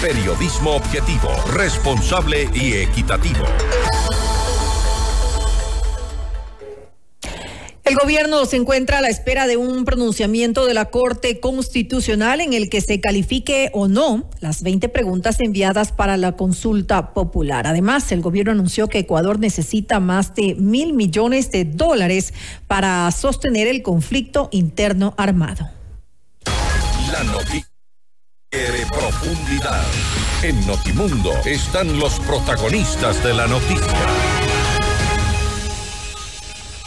Periodismo objetivo, responsable y equitativo. El gobierno se encuentra a la espera de un pronunciamiento de la Corte Constitucional en el que se califique o no las 20 preguntas enviadas para la consulta popular. Además, el gobierno anunció que Ecuador necesita más de mil millones de dólares para sostener el conflicto interno armado. La noticia profundidad. En Notimundo están los protagonistas de la noticia.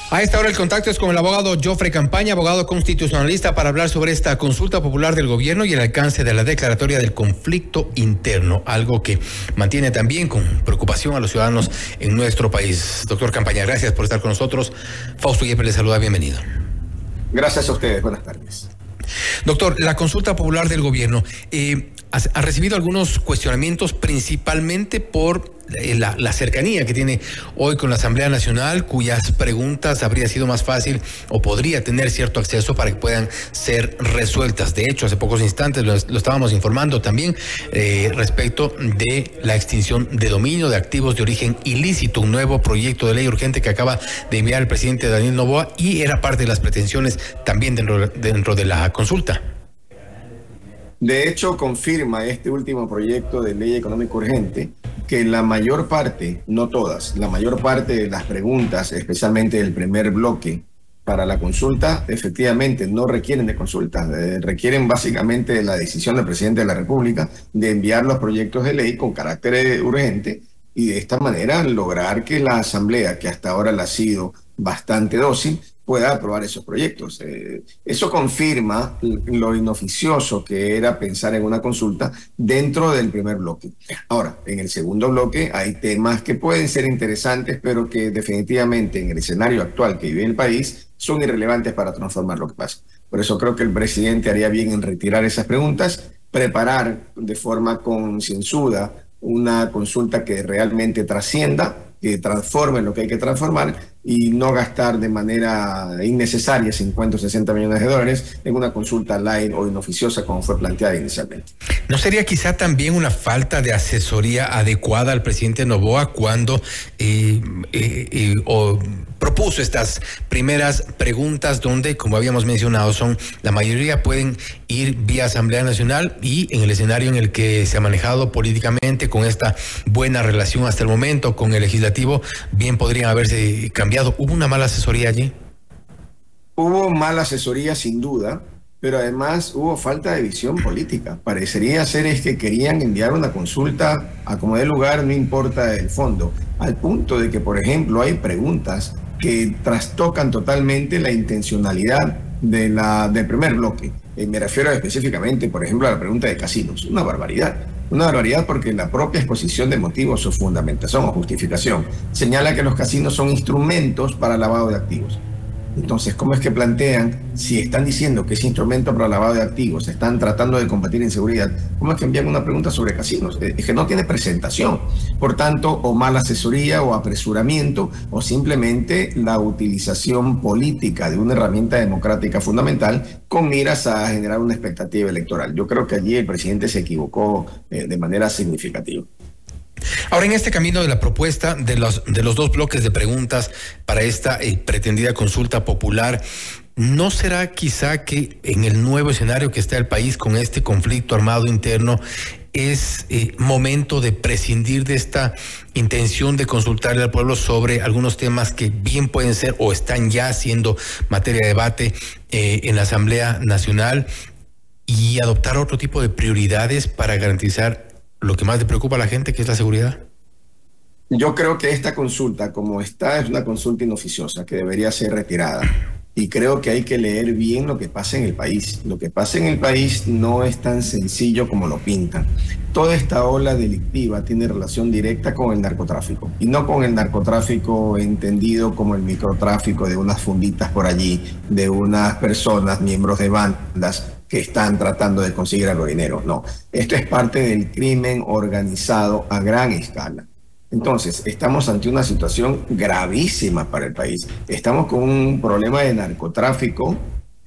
A esta hora el contacto es con el abogado Joffrey Campaña, abogado constitucionalista, para hablar sobre esta consulta popular del gobierno y el alcance de la declaratoria del conflicto interno, algo que mantiene también con preocupación a los ciudadanos en nuestro país. Doctor Campaña, gracias por estar con nosotros. Fausto Yepes le saluda, bienvenido. Gracias a ustedes, buenas tardes. Doctor, la consulta popular del gobierno eh, ha recibido algunos cuestionamientos principalmente por eh, la, cercanía que tiene hoy con la Asamblea Nacional, cuyas preguntas habría sido más fácil o podría tener cierto acceso para que puedan ser resueltas. De hecho, hace pocos instantes lo, estábamos informando también eh, respecto de la extinción de dominio de activos de origen ilícito, un nuevo proyecto de ley urgente que acaba de enviar el presidente Daniel Novoa y era parte de las pretensiones también dentro, dentro de la consulta. De hecho, confirma este último proyecto de ley económica urgente que la mayor parte, no todas, la mayor parte de las preguntas, especialmente el primer bloque para la consulta, efectivamente no requieren de consulta, eh, requieren básicamente de la decisión del presidente de la República de enviar los proyectos de ley con carácter urgente y de esta manera lograr que la Asamblea, que hasta ahora la ha sido bastante dócil, pueda aprobar esos proyectos. Eh, eso confirma lo inoficioso que era pensar en una consulta dentro del primer bloque. Ahora, en el segundo bloque hay temas que pueden ser interesantes, pero que definitivamente en el escenario actual que vive el país son irrelevantes para transformar lo que pasa. Por eso creo que el presidente haría bien en retirar esas preguntas, preparar de forma concienzuda una consulta que realmente trascienda, que transforme lo que hay que transformar y no gastar de manera innecesaria 50 o 60 millones de dólares en una consulta live o inoficiosa como fue planteada inicialmente. ¿No sería quizá también una falta de asesoría adecuada al presidente Novoa cuando eh, eh, eh, propuso estas primeras preguntas donde, como habíamos mencionado, son la mayoría pueden ir vía Asamblea Nacional y en el escenario en el que se ha manejado políticamente con esta buena relación hasta el momento con el legislativo, bien podrían haberse cambiado. ¿Hubo una mala asesoría allí? Hubo mala asesoría sin duda, pero además hubo falta de visión política. Parecería ser es que querían enviar una consulta a como de lugar, no importa el fondo, al punto de que, por ejemplo, hay preguntas que trastocan totalmente la intencionalidad de la, del primer bloque. Eh, me refiero específicamente, por ejemplo, a la pregunta de casinos. Una barbaridad. Una barbaridad porque la propia exposición de motivos o fundamentación o justificación señala que los casinos son instrumentos para lavado de activos. Entonces, ¿cómo es que plantean, si están diciendo que es instrumento para lavado de activos, están tratando de combatir inseguridad, ¿cómo es que envían una pregunta sobre casinos? Eh, es que no tiene presentación. Por tanto, o mala asesoría o apresuramiento, o simplemente la utilización política de una herramienta democrática fundamental con miras a generar una expectativa electoral. Yo creo que allí el presidente se equivocó eh, de manera significativa. Ahora, en este camino de la propuesta de los, de los dos bloques de preguntas para esta eh, pretendida consulta popular, ¿no será quizá que en el nuevo escenario que está el país con este conflicto armado interno, es eh, momento de prescindir de esta intención de consultarle al pueblo sobre algunos temas que bien pueden ser o están ya siendo materia de debate eh, en la Asamblea Nacional y adoptar otro tipo de prioridades para garantizar lo que más le preocupa a la gente, que es la seguridad? Yo creo que esta consulta, como está, es una consulta inoficiosa que debería ser retirada. Y creo que hay que leer bien lo que pasa en el país. Lo que pasa en el país no es tan sencillo como lo pintan. Toda esta ola delictiva tiene relación directa con el narcotráfico. Y no con el narcotráfico entendido como el microtráfico de unas funditas por allí, de unas personas, miembros de bandas que están tratando de conseguir algo dinero. No, esto es parte del crimen organizado a gran escala. Entonces, estamos ante una situación gravísima para el país. Estamos con un problema de narcotráfico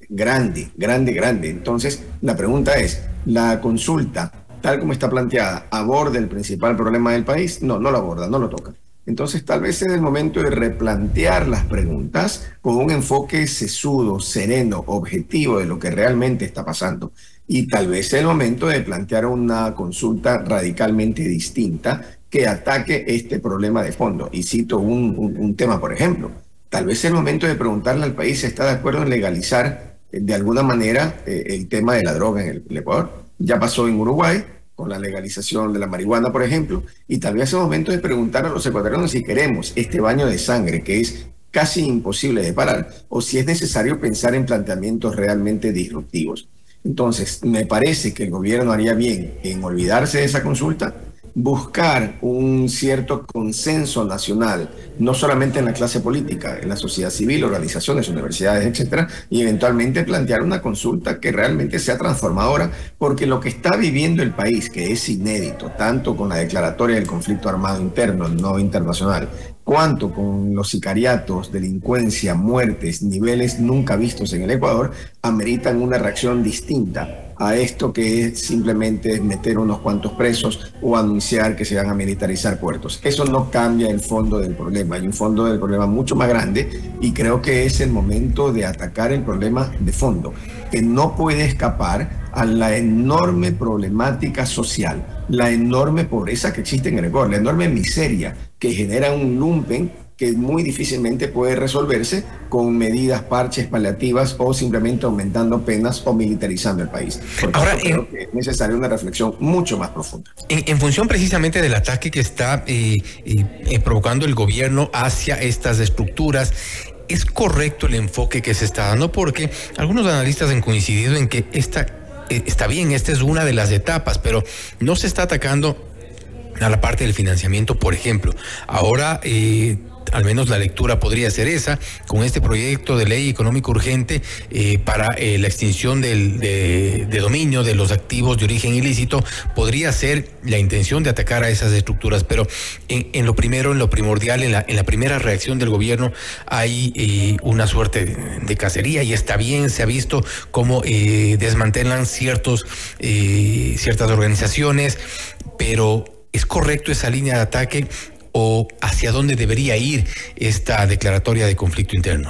grande, grande, grande. Entonces, la pregunta es, ¿la consulta tal como está planteada, aborda el principal problema del país, no, no lo aborda, no lo toca. Entonces tal vez es el momento de replantear las preguntas con un enfoque sesudo, sereno, objetivo de lo que realmente está pasando. Y tal vez es el momento de plantear una consulta radicalmente distinta que ataque este problema de fondo. Y cito un, tema, por ejemplo. Tal vez es el momento de preguntarle al país si está de acuerdo en legalizar eh, de alguna manera eh, el tema de la droga en el Ecuador. Ya pasó en Uruguay, con la legalización de la marihuana, por ejemplo, y tal vez es momento de preguntar a los ecuatorianos si queremos este baño de sangre que es casi imposible de parar, o si es necesario pensar en planteamientos realmente disruptivos. Entonces, me parece que el gobierno haría bien en olvidarse de esa consulta, buscar un cierto consenso nacional, no solamente en la clase política, en la sociedad civil, organizaciones, universidades, etcétera, y eventualmente plantear una consulta que realmente sea transformadora, porque lo que está viviendo el país, que es inédito, tanto con la declaratoria del conflicto armado interno, no internacional, cuanto con los sicariatos, delincuencia, muertes, niveles nunca vistos en el Ecuador, ameritan una reacción distinta a esto que es simplemente meter unos cuantos presos o anunciar que se van a militarizar puertos. Eso no cambia el fondo del problema, hay un fondo del problema mucho más grande y creo que es el momento de atacar el problema de fondo, que no puede escapar a la enorme problemática social, la enorme pobreza que existe en el Ecuador, la enorme miseria que genera un lumpen que muy difícilmente puede resolverse con medidas parches paliativas o simplemente aumentando penas o militarizando el país. Ahora, creo que es necesaria una reflexión mucho más profunda. En, función precisamente del ataque que está eh, eh, eh, provocando el gobierno hacia estas estructuras, es correcto el enfoque que se está dando porque algunos analistas han coincidido en que esta está bien, esta es una de las etapas, pero no se está atacando a la parte del financiamiento, por ejemplo. Ahora eh, al menos la lectura podría ser esa, con este proyecto de ley económico urgente eh, para eh, la extinción del, de, dominio de los activos de origen ilícito, podría ser la intención de atacar a esas estructuras, pero en, lo primero, en lo primordial, en la, primera reacción del gobierno hay eh, una suerte de, cacería y está bien, se ha visto cómo desmantelan ciertos, ciertas organizaciones, pero ¿es correcto esa línea de ataque o hacia dónde debería ir esta declaratoria de conflicto interno?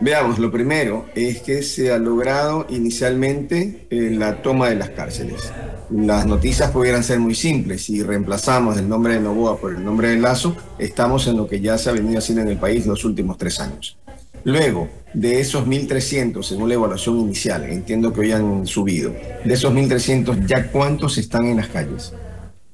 Veamos, lo primero es que se ha logrado inicialmente eh, la toma de las cárceles. Las noticias pudieran ser muy simples. Si reemplazamos el nombre de Novoa por el nombre de Lazo, estamos en lo que ya se ha venido haciendo en el país los últimos tres años. Luego, de esos 1.300, según la evaluación inicial, entiendo que hoy han subido, de esos 1.300, ¿ya cuántos están en las calles?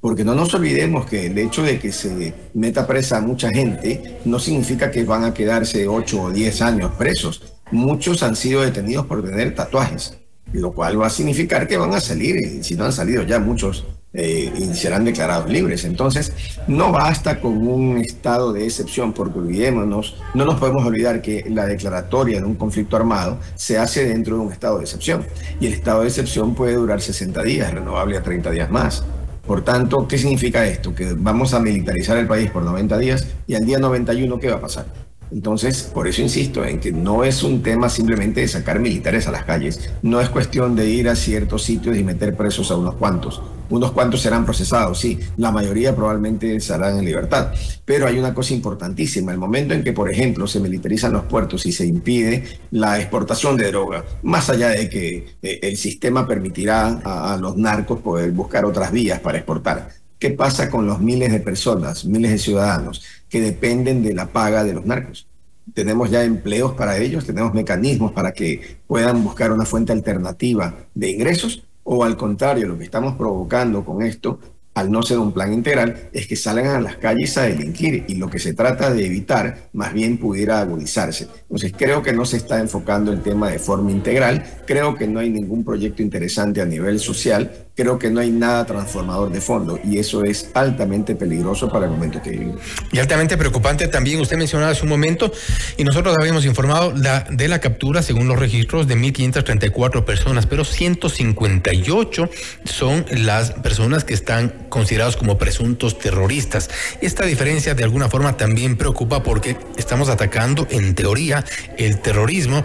Porque no nos olvidemos que el hecho de que se meta presa a mucha gente no significa que van a quedarse 8 o 10 años presos. Muchos han sido detenidos por tener tatuajes, lo cual va a significar que van a salir, y si no han salido ya muchos eh, serán declarados libres. Entonces, no basta con un estado de excepción, porque olvidémonos, no nos podemos olvidar que la declaratoria de un conflicto armado se hace dentro de un estado de excepción, y el estado de excepción puede durar 60 días, renovable a 30 días más. Por tanto, ¿qué significa esto? Que vamos a militarizar el país por 90 días y al día 91, ¿qué va a pasar? Entonces, por eso insisto en que no es un tema simplemente de sacar militares a las calles, no es cuestión de ir a ciertos sitios y meter presos a unos cuantos. Unos cuantos serán procesados, sí, la mayoría probablemente serán en libertad. Pero hay una cosa importantísima, el momento en que, por ejemplo, se militarizan los puertos y se impide la exportación de droga, más allá de que eh, el sistema permitirá a los narcos poder buscar otras vías para exportar. ¿Qué pasa con los miles de personas, miles de ciudadanos que dependen de la paga de los narcos? tenemos ya empleos para ellos, tenemos mecanismos para que puedan buscar una fuente alternativa de ingresos o al contrario, lo que estamos provocando con esto, al no ser un plan integral, es que salgan a las calles a delinquir y lo que se trata de evitar más bien pudiera agudizarse. Entonces creo que no se está enfocando el tema de forma integral, creo que no hay ningún proyecto interesante a nivel social creo que no hay nada transformador de fondo y eso es altamente peligroso para el momento que vivimos. Y altamente preocupante también, usted mencionaba hace un momento, y nosotros habíamos informado de la captura, según los registros, de 1.534 personas, pero 158 son las personas que están considerados como presuntos terroristas. Esta diferencia de alguna forma también preocupa porque estamos atacando, en teoría, el terrorismo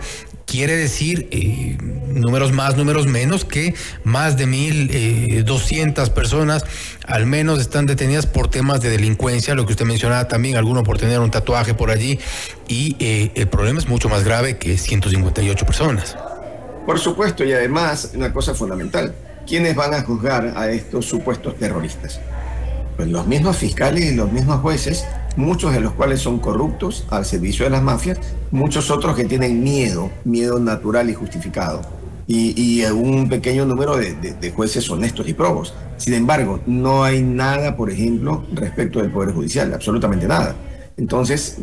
quiere decir, eh, números más, números menos, que más de 1.200 personas al menos están detenidas por temas de delincuencia, lo que usted mencionaba también, alguno por tener un tatuaje por allí, y el problema es mucho más grave que 158 personas. Por supuesto, y además, una cosa fundamental, ¿quiénes van a juzgar a estos supuestos terroristas? Pues los mismos fiscales y los mismos jueces, muchos de los cuales son corruptos al servicio de las mafias, muchos otros que tienen miedo, miedo natural y justificado, y, un pequeño número de, de, jueces honestos y probos. Sin embargo, no hay nada, por ejemplo, respecto del Poder Judicial, absolutamente nada. Entonces,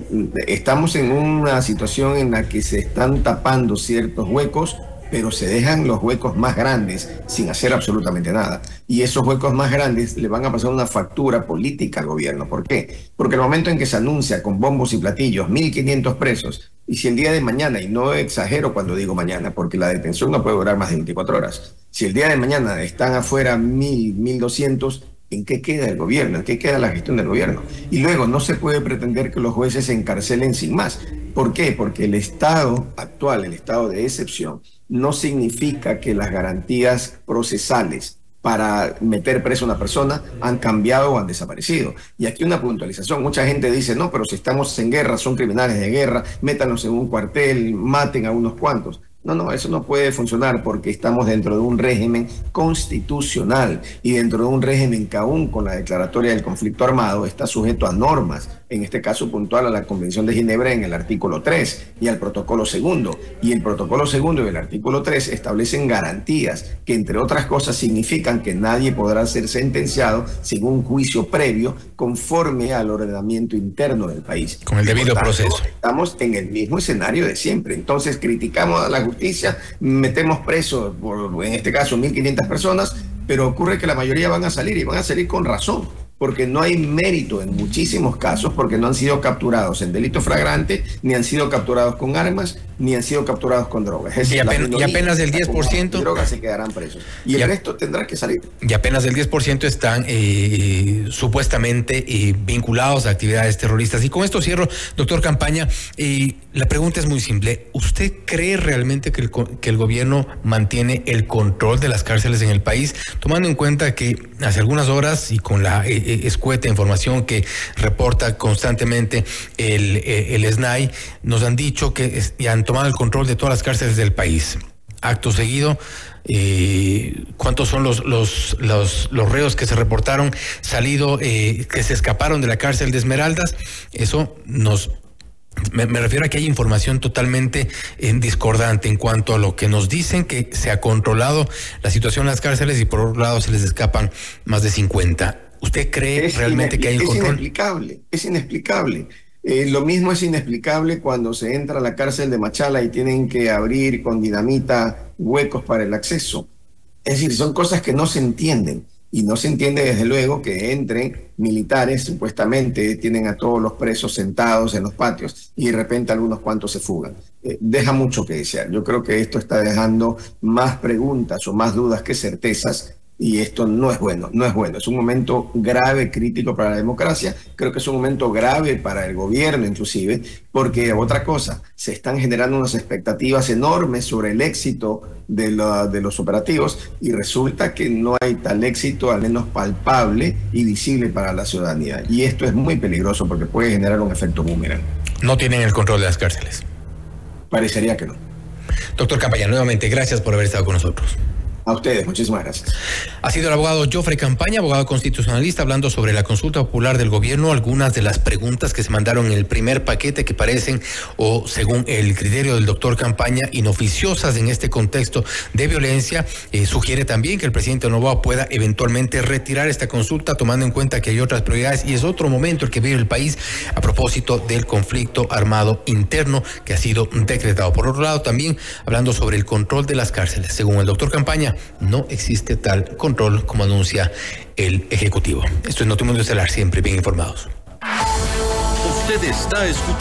estamos en una situación en la que se están tapando ciertos huecos pero se dejan los huecos más grandes sin hacer absolutamente nada. Y esos huecos más grandes le van a pasar una factura política al gobierno. ¿Por qué? Porque el momento en que se anuncia con bombos y platillos 1.500 presos, y si el día de mañana, y no exagero cuando digo mañana, porque la detención no puede durar más de 24 horas, si el día de mañana están afuera 1.000, 1.200, ¿En qué queda el gobierno? ¿En qué queda la gestión del gobierno? Y luego no se puede pretender que los jueces se encarcelen sin más. ¿Por qué? Porque el estado actual, el estado de excepción, no significa que las garantías procesales para meter preso a una persona han cambiado o han desaparecido. Y aquí una puntualización. Mucha gente dice, no, pero si estamos en guerra, son criminales de guerra, métanos en un cuartel, maten a unos cuantos. No, no, eso no puede funcionar porque estamos dentro de un régimen constitucional y dentro de un régimen que aún con la declaratoria del conflicto armado está sujeto a normas, en este caso puntual a la Convención de Ginebra en el artículo 3 y al protocolo segundo. Y el protocolo segundo y el artículo 3 establecen garantías que entre otras cosas significan que nadie podrá ser sentenciado sin un juicio previo conforme al ordenamiento interno del país. Con el debido proceso. Estamos en el mismo escenario de siempre. Entonces criticamos a la justicia, metemos presos, por, en este caso, 1.500 personas, pero ocurre que la mayoría van a salir y van a salir con razón porque no hay mérito en muchísimos casos, porque no han sido capturados en delito fragrante, ni han sido capturados con armas, ni han sido capturados con drogas. y, apenas, del 10%... Drogas se quedarán presos. Y, el resto tendrá que salir. Y apenas del 10% están eh, supuestamente eh, vinculados a actividades terroristas. Y con esto cierro, doctor Campaña, eh, la pregunta es muy simple. ¿Usted cree realmente que el, que el gobierno mantiene el control de las cárceles en el país, tomando en cuenta que hace algunas horas y con la eh, escueta información que reporta constantemente el, eh, el SNAI, nos han dicho que han tomado el control de todas las cárceles del país. Acto seguido, eh, cuántos son los, los, los, reos que se reportaron salido, que se escaparon de la cárcel de Esmeraldas. Eso nos me, refiero a que hay información totalmente discordante en cuanto a lo que nos dicen que se ha controlado la situación en las cárceles y por otro lado se les escapan más de 50. ¿Usted cree realmente que hay un control? Es inexplicable, es inexplicable. Eh, lo mismo es inexplicable cuando se entra a la cárcel de Machala y tienen que abrir con dinamita huecos para el acceso. Es decir, son cosas que no se entienden. Y no se entiende desde luego que entren militares, supuestamente tienen a todos los presos sentados en los patios y de repente algunos cuantos se fugan. Eh, deja mucho que desear. Yo creo que esto está dejando más preguntas o más dudas que certezas y esto no es bueno, no es bueno. Es un momento grave, crítico para la democracia. Creo que es un momento grave para el gobierno inclusive, porque otra cosa, se están generando unas expectativas enormes sobre el éxito de, de los operativos y resulta que no hay tal éxito, al menos palpable y visible para la ciudadanía. Y esto es muy peligroso porque puede generar un efecto boomerang. No tienen el control de las cárceles. Parecería que no. Doctor Campaña, nuevamente gracias por haber estado con nosotros. A ustedes, muchísimas gracias. Ha sido el abogado Joffrey Campaña, abogado constitucionalista, hablando sobre la consulta popular del gobierno, algunas de las preguntas que se mandaron en el primer paquete que parecen, o según el criterio del doctor Campaña, inoficiosas en este contexto de violencia. Eh, sugiere también que el presidente Novoa pueda eventualmente retirar esta consulta, tomando en cuenta que hay otras prioridades y es otro momento el que vive el país a propósito del conflicto armado interno que ha sido decretado. Por otro lado, también hablando sobre el control de las cárceles. Según el doctor Campaña, no existe tal control como anuncia el Ejecutivo. Esto es Notimundo Estelar, siempre bien informados. Usted está escuchando.